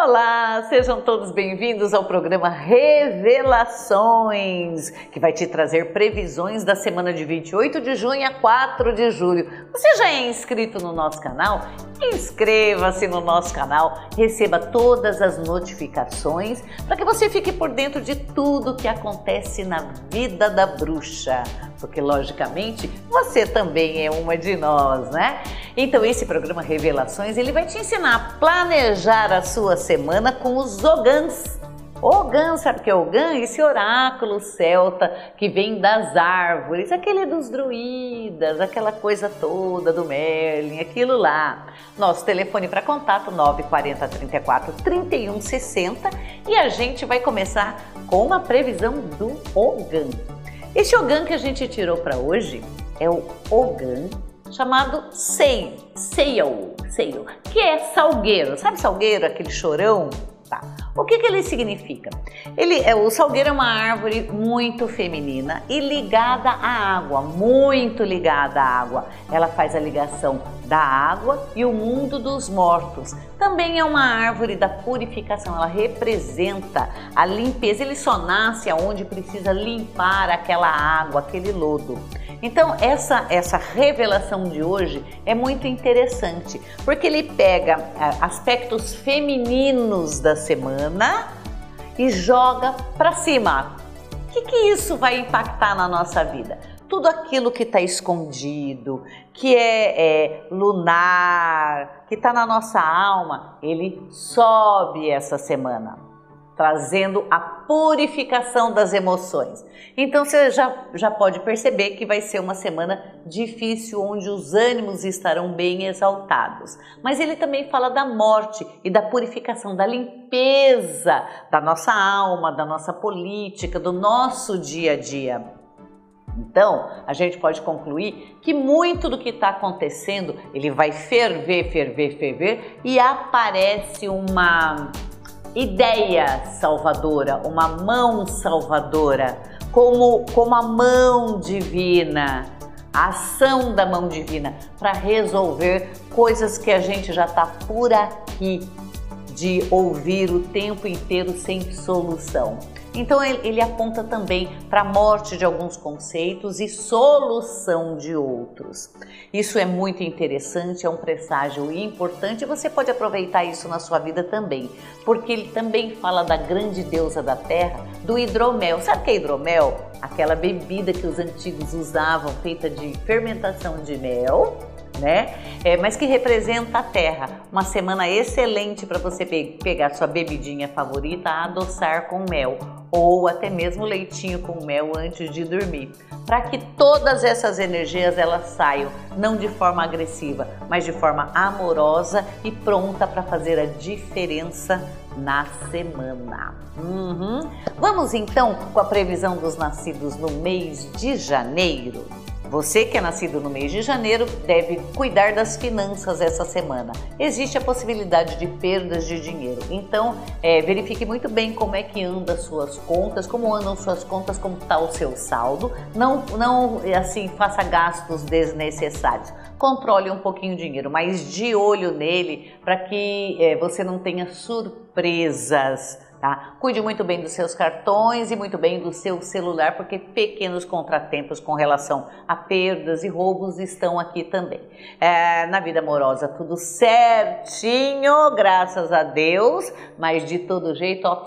Olá, sejam todos bem-vindos ao programa Revelações, que vai te trazer previsões da semana de 28 de junho a 4 de julho. Você já é inscrito no nosso canal? Inscreva-se no nosso canal, receba todas as notificações para que você fique por dentro de tudo que acontece na vida da bruxa, porque logicamente você também é uma de nós, né? Então esse programa Revelações, ele vai te ensinar a planejar a sua semana com os Ogãs. Ogã, sabe o que é Ogã? Esse oráculo celta que vem das árvores, aquele dos druidas, aquela coisa toda do Merlin, aquilo lá. Nosso telefone para contato 940 34 31 60 e a gente vai começar com uma previsão do Ogã. Esse Ogã que a gente tirou para hoje é o Ogã chamado Seio, Seio, Seio, que é salgueiro. Sabe salgueiro, aquele chorão? Tá. O que, que ele significa? Ele, é, o salgueiro é uma árvore muito feminina e ligada à água, muito ligada à água. Ela faz a ligação da água e o mundo dos mortos. Também é uma árvore da purificação, ela representa a limpeza. Ele só nasce aonde precisa limpar aquela água, aquele lodo. Então, essa, essa revelação de hoje é muito interessante, porque ele pega é, aspectos femininos da semana e joga para cima. O que, que isso vai impactar na nossa vida? Tudo aquilo que está escondido, que é, é lunar, que está na nossa alma, ele sobe essa semana trazendo a purificação das emoções. Então você já, já pode perceber que vai ser uma semana difícil, onde os ânimos estarão bem exaltados. Mas ele também fala da morte e da purificação, da limpeza da nossa alma, da nossa política, do nosso dia a dia. Então, a gente pode concluir que muito do que está acontecendo, ele vai ferver, ferver, ferver e aparece uma ideia salvadora, uma mão salvadora, como, como a mão divina, a ação da mão divina para resolver coisas que a gente já está por aqui de ouvir o tempo inteiro sem solução. Então ele, aponta também para a morte de alguns conceitos e solução de outros. Isso é muito interessante, é um presságio importante e você pode aproveitar isso na sua vida também, porque ele também fala da grande deusa da terra, do hidromel. Sabe o que é hidromel? Aquela bebida que os antigos usavam, feita de fermentação de mel né? É, mas que representa a terra. Uma semana excelente para você pe pegar sua bebidinha favorita, adoçar com mel ou até mesmo leitinho com mel antes de dormir, para que todas essas energias elas saiam não de forma agressiva, mas de forma amorosa e pronta para fazer a diferença na semana. Uhum. Vamos então com a previsão dos nascidos no mês de janeiro. Você que é nascido no mês de janeiro deve cuidar das finanças essa semana. Existe a possibilidade de perdas de dinheiro, então é, verifique muito bem como é que andam suas contas, como andam suas contas, como está o seu saldo. Não, não assim faça gastos desnecessários. Controle um pouquinho o dinheiro, mas de olho nele para que é, você não tenha surpresas Tá? Cuide muito bem dos seus cartões e muito bem do seu celular, porque pequenos contratempos com relação a perdas e roubos estão aqui também. É, na vida amorosa, tudo certinho, graças a Deus, mas de todo jeito, ó,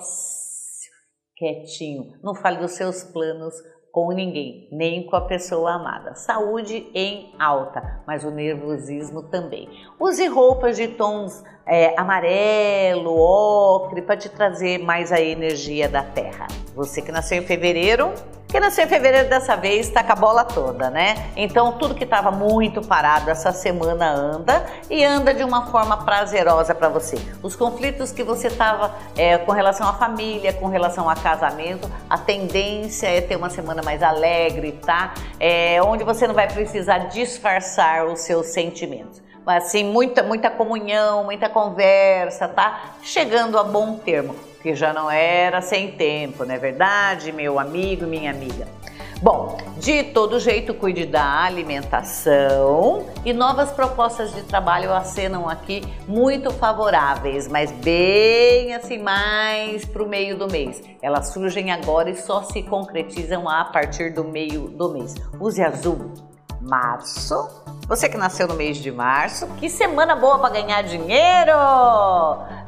quietinho. Não fale dos seus planos com ninguém, nem com a pessoa amada. Saúde em alta, mas o nervosismo também. Use roupas de tons é, amarelo, ocre, para te trazer mais a energia da terra. Você que nasceu em fevereiro, que nasceu em fevereiro dessa vez está com a bola toda, né? Então tudo que estava muito parado essa semana anda e anda de uma forma prazerosa para você. Os conflitos que você estava é, com relação à família, com relação a casamento, a tendência é ter uma semana mais alegre, tá? É, onde você não vai precisar disfarçar os seus sentimentos assim, muita, muita comunhão, muita conversa, tá? Chegando a bom termo, que já não era sem tempo, não é verdade, meu amigo, minha amiga? Bom, de todo jeito, cuide da alimentação e novas propostas de trabalho acenam aqui muito favoráveis, mas bem assim, mais para o meio do mês. Elas surgem agora e só se concretizam a partir do meio do mês. Use azul março. Você que nasceu no mês de março, que semana boa para ganhar dinheiro!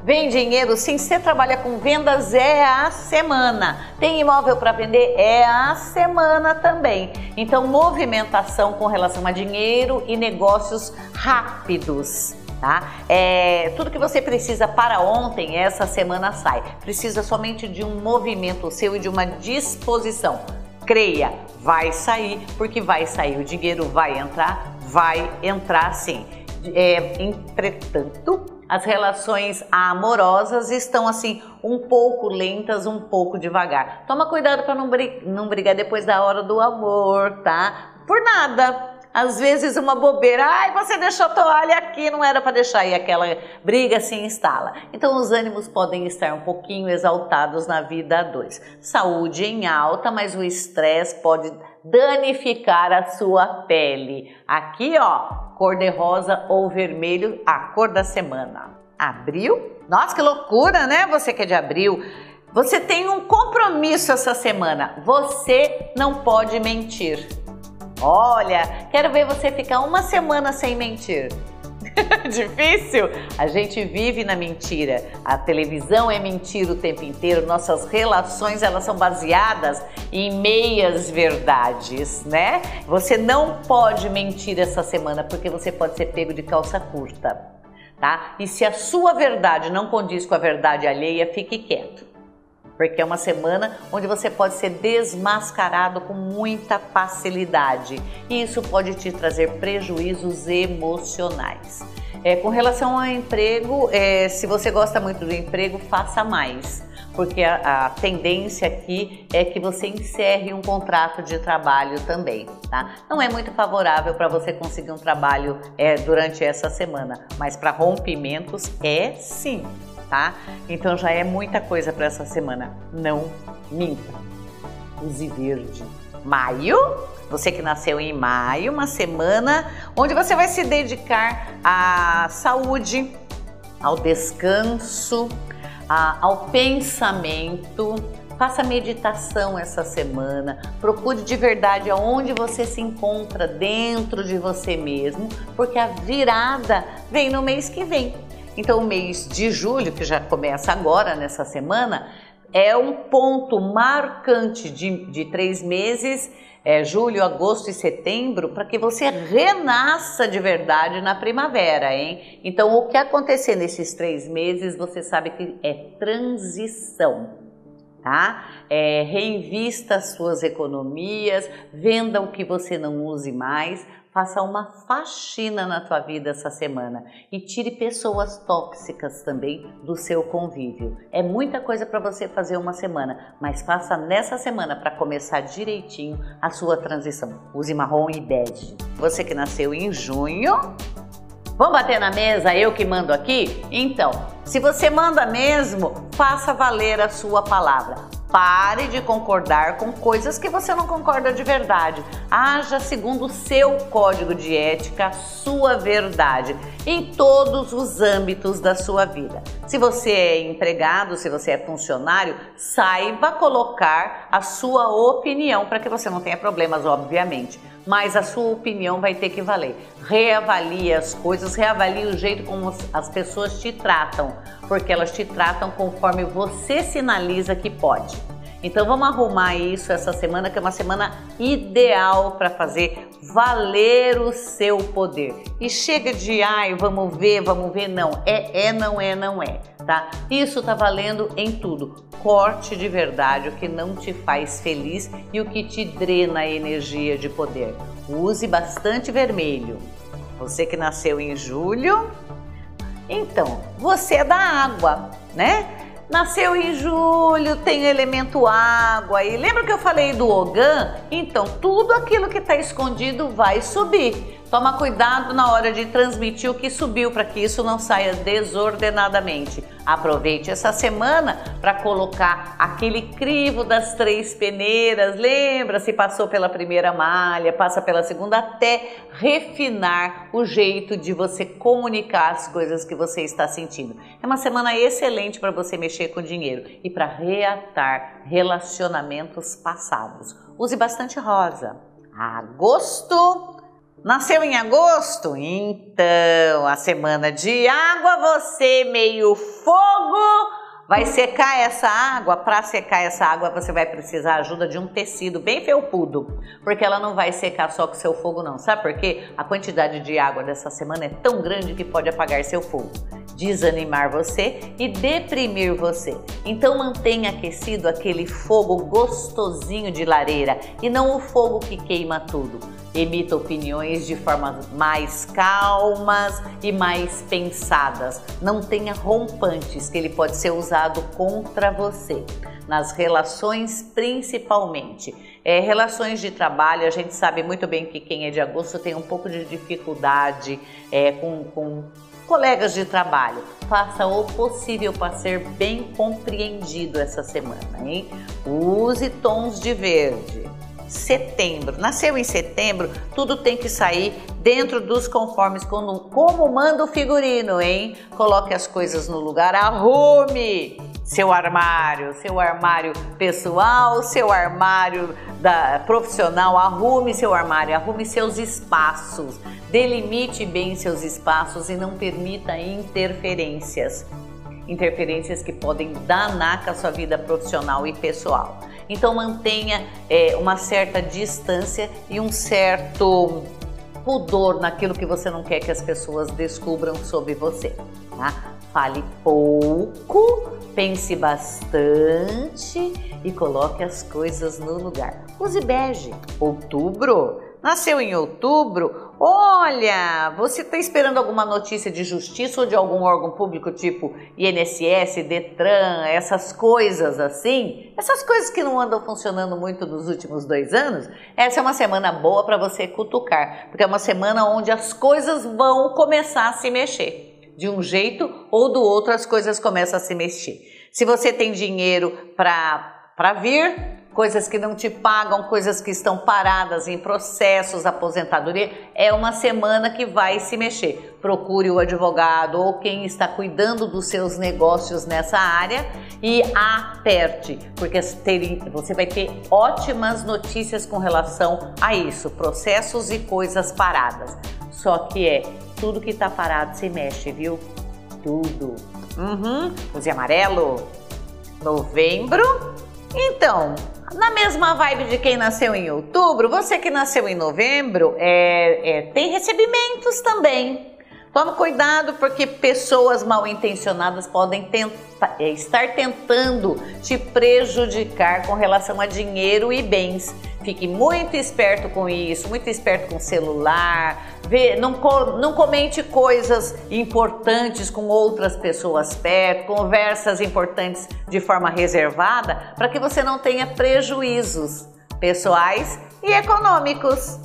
Vem dinheiro sim, você trabalha com vendas, é a semana. Tem imóvel para vender, é a semana também. Então, movimentação com relação a dinheiro e negócios rápidos. Tá? É, tudo que você precisa para ontem, essa semana sai. Precisa somente de um movimento seu e de uma disposição. Creia, vai sair, porque vai sair, o dinheiro vai entrar, vai entrar sim. É, entretanto, as relações amorosas estão assim um pouco lentas, um pouco devagar. Toma cuidado para não, não brigar depois da hora do amor, tá? Por nada às vezes uma bobeira, ai, você deixou a toalha aqui, não era para deixar, e aquela briga se instala. Então os ânimos podem estar um pouquinho exaltados na vida a dois. Saúde em alta, mas o estresse pode danificar a sua pele. Aqui, ó, cor de rosa ou vermelho, a cor da semana. Abril? Nossa, que loucura, né? Você que é de abril. Você tem um compromisso essa semana. Você não pode mentir. Olha, quero ver você ficar uma semana sem mentir. Difícil? A gente vive na mentira. A televisão é mentira o tempo inteiro. Nossas relações elas são baseadas em meias verdades, né? Você não pode mentir essa semana porque você pode ser pego de calça curta, tá? E se a sua verdade não condiz com a verdade alheia, fique quieto porque é uma semana onde você pode ser desmascarado com muita facilidade e isso pode te trazer prejuízos emocionais. É, com relação ao emprego, é, se você gosta muito do emprego, faça mais, porque a, a, tendência aqui é que você encerre um contrato de trabalho também, tá? Não é muito favorável para você conseguir um trabalho é, durante essa semana, mas para rompimentos é sim tá? Então já é muita coisa para essa semana. Não minta. Use verde. Maio, você que nasceu em maio, uma semana onde você vai se dedicar à saúde, ao descanso, a, ao pensamento. Faça meditação essa semana, procure de verdade aonde você se encontra dentro de você mesmo, porque a virada vem no mês que vem. Então, o mês de julho, que já começa agora, nessa semana, é um ponto marcante de, de três meses, é, julho, agosto e setembro, para que você renasça de verdade na primavera, hein? Então, o que acontecer nesses três meses, você sabe que é transição. Tá? É, reinvista as suas economias, venda o que você não use mais, Faça uma faxina na tua vida essa semana e tire pessoas tóxicas também do seu convívio. É muita coisa para você fazer uma semana, mas faça nessa semana para começar direitinho a sua transição. Use marrom e bege. Você que nasceu em junho, Vamos bater na mesa, eu que mando aqui? Então, se você manda mesmo, faça valer a sua palavra. Pare de concordar com coisas que você não concorda de verdade. Haja segundo o seu código de ética, sua verdade, em todos os âmbitos da sua vida. Se você é empregado, se você é funcionário, saiba colocar a sua opinião para que você não tenha problemas, obviamente. Mas a sua opinião vai ter que valer. Reavalie as coisas, reavalie o jeito como as pessoas te tratam porque elas te tratam conforme você sinaliza que pode. Então vamos arrumar isso essa semana, que é uma semana ideal para fazer valer o seu poder. E chega de ai, vamos ver, vamos ver, não. É, é, não é, não é, tá? Isso tá valendo em tudo. Corte de verdade o que não te faz feliz e o que te drena a energia de poder. Use bastante vermelho. Você que nasceu em julho, então, você é da água, né? Nasceu em julho, tem elemento água. E lembra que eu falei do Ogan? Então, tudo aquilo que está escondido vai subir. Toma cuidado na hora de transmitir o que subiu para que isso não saia desordenadamente. Aproveite essa semana para colocar aquele crivo das três peneiras. Lembra se passou pela primeira malha, passa pela segunda até refinar o jeito de você comunicar as coisas que você está sentindo. É uma semana excelente para você mexer com dinheiro e para reatar relacionamentos passados. Use bastante rosa. Agosto Nasceu em agosto? Então, a semana de água, você meio fogo, vai secar essa água. Para secar essa água, você vai precisar ajuda de um tecido bem felpudo, porque ela não vai secar só com seu fogo não. Sabe por quê? A quantidade de água dessa semana é tão grande que pode apagar seu fogo, desanimar você e deprimir você. Então mantenha aquecido aquele fogo gostosinho de lareira e não o fogo que queima tudo emita opiniões de formas mais calmas e mais pensadas. Não tenha rompantes, que ele pode ser usado contra você. Nas relações, principalmente. É, relações de trabalho, a gente sabe muito bem que quem é de agosto tem um pouco de dificuldade é, com, com colegas de trabalho. Faça o possível para ser bem compreendido essa semana, hein? Use tons de verde setembro. Nasceu em setembro, tudo tem que sair dentro dos conformes, como, como manda o figurino, hein? Coloque as coisas no lugar, arrume seu armário, seu armário pessoal, seu armário da, profissional, arrume seu armário, arrume seus espaços, delimite bem seus espaços e não permita interferências. Interferências que podem danar com a sua vida profissional e pessoal. Então mantenha é, uma certa distância e um certo pudor naquilo que você não quer que as pessoas descubram sobre você. Tá? Fale pouco, pense bastante e coloque as coisas no lugar. Use bege. Outubro nasceu em outubro, olha, você está esperando alguma notícia de justiça ou de algum órgão público tipo INSS, Detran, essas coisas assim, essas coisas que não andam funcionando muito nos últimos dois anos, essa é uma semana boa para você cutucar, porque é uma semana onde as coisas vão começar a se mexer. De um jeito ou do outro as coisas começam a se mexer. Se você tem dinheiro para vir, coisas que não te pagam, coisas que estão paradas em processos, aposentadoria, é uma semana que vai se mexer. Procure o advogado ou quem está cuidando dos seus negócios nessa área e aperte, porque você vai ter ótimas notícias com relação a isso, processos e coisas paradas. Só que é tudo que está parado se mexe, viu? Tudo. Uhum. Use amarelo. Novembro. Então, na mesma vibe de quem nasceu em outubro, você que nasceu em novembro é, é, tem recebimentos também. Toma cuidado porque pessoas mal intencionadas podem tenta, é, estar tentando te prejudicar com relação a dinheiro e bens. Fique muito esperto com isso, muito esperto com o celular. Vê, não, não comente coisas importantes com outras pessoas perto, conversas importantes de forma reservada, para que você não tenha prejuízos pessoais e econômicos.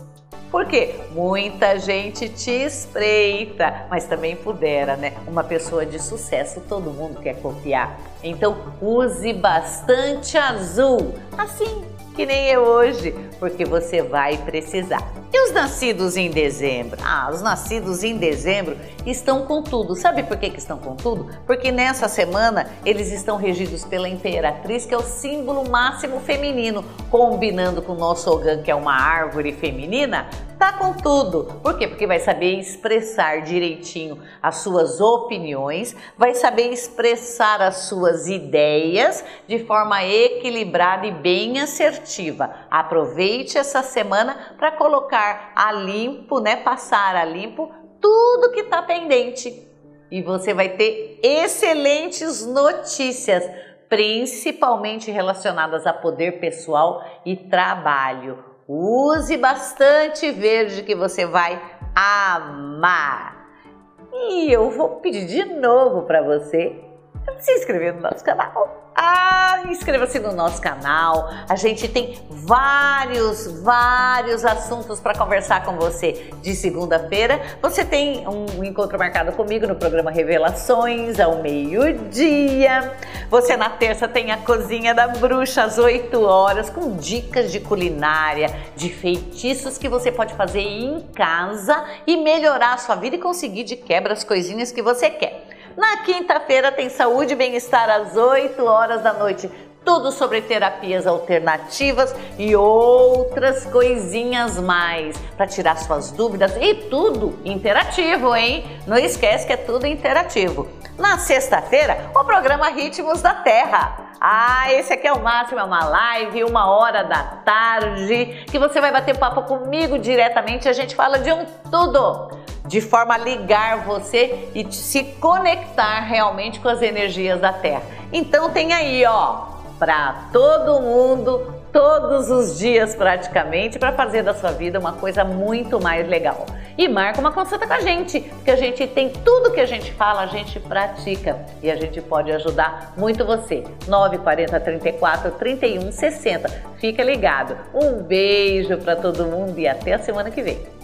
Porque muita gente te espreita, mas também pudera, né? Uma pessoa de sucesso todo mundo quer copiar. Então use bastante azul, assim que nem eu hoje, porque você vai precisar. E os nascidos em dezembro? Ah, os nascidos em dezembro estão com tudo. Sabe por que, que estão com tudo? Porque nessa semana eles estão regidos pela Imperatriz, que é o símbolo máximo feminino, combinando com o nosso Ogan, que é uma árvore feminina, tá com tudo. Por quê? Porque vai saber expressar direitinho as suas opiniões, vai saber expressar as suas ideias de forma equilibrada e bem assertiva. Aproveite essa semana para colocar a limpo, né? Passar a limpo tudo que está pendente. E você vai ter excelentes notícias, principalmente relacionadas a poder pessoal e trabalho. Use bastante verde que você vai amar. E eu vou pedir de novo para você se inscrever no nosso canal. Ah, inscreva-se no nosso canal. A gente tem vários, vários assuntos para conversar com você. De segunda-feira, você tem um encontro marcado comigo no programa Revelações ao meio-dia. Você na terça tem a Cozinha da Bruxa às 8 horas com dicas de culinária, de feitiços que você pode fazer em casa e melhorar a sua vida e conseguir de quebra as coisinhas que você quer. Na quinta-feira tem saúde e bem-estar às 8 horas da noite. Tudo sobre terapias alternativas e outras coisinhas mais para tirar suas dúvidas e tudo interativo, hein? Não esquece que é tudo interativo. Na sexta-feira, o programa Ritmos da Terra. Ah, esse aqui é o máximo, é uma live, uma hora da tarde, que você vai bater papo comigo diretamente. A gente fala de um tudo de forma a ligar você e se conectar realmente com as energias da Terra. Então tem aí, ó, para todo mundo, todos os dias praticamente, para fazer da sua vida uma coisa muito mais legal. E marca uma consulta com a gente, porque a gente tem tudo que a gente fala, a gente pratica e a gente pode ajudar muito você. 940 34 31 60. Fica ligado. Um beijo para todo mundo e até a semana que vem.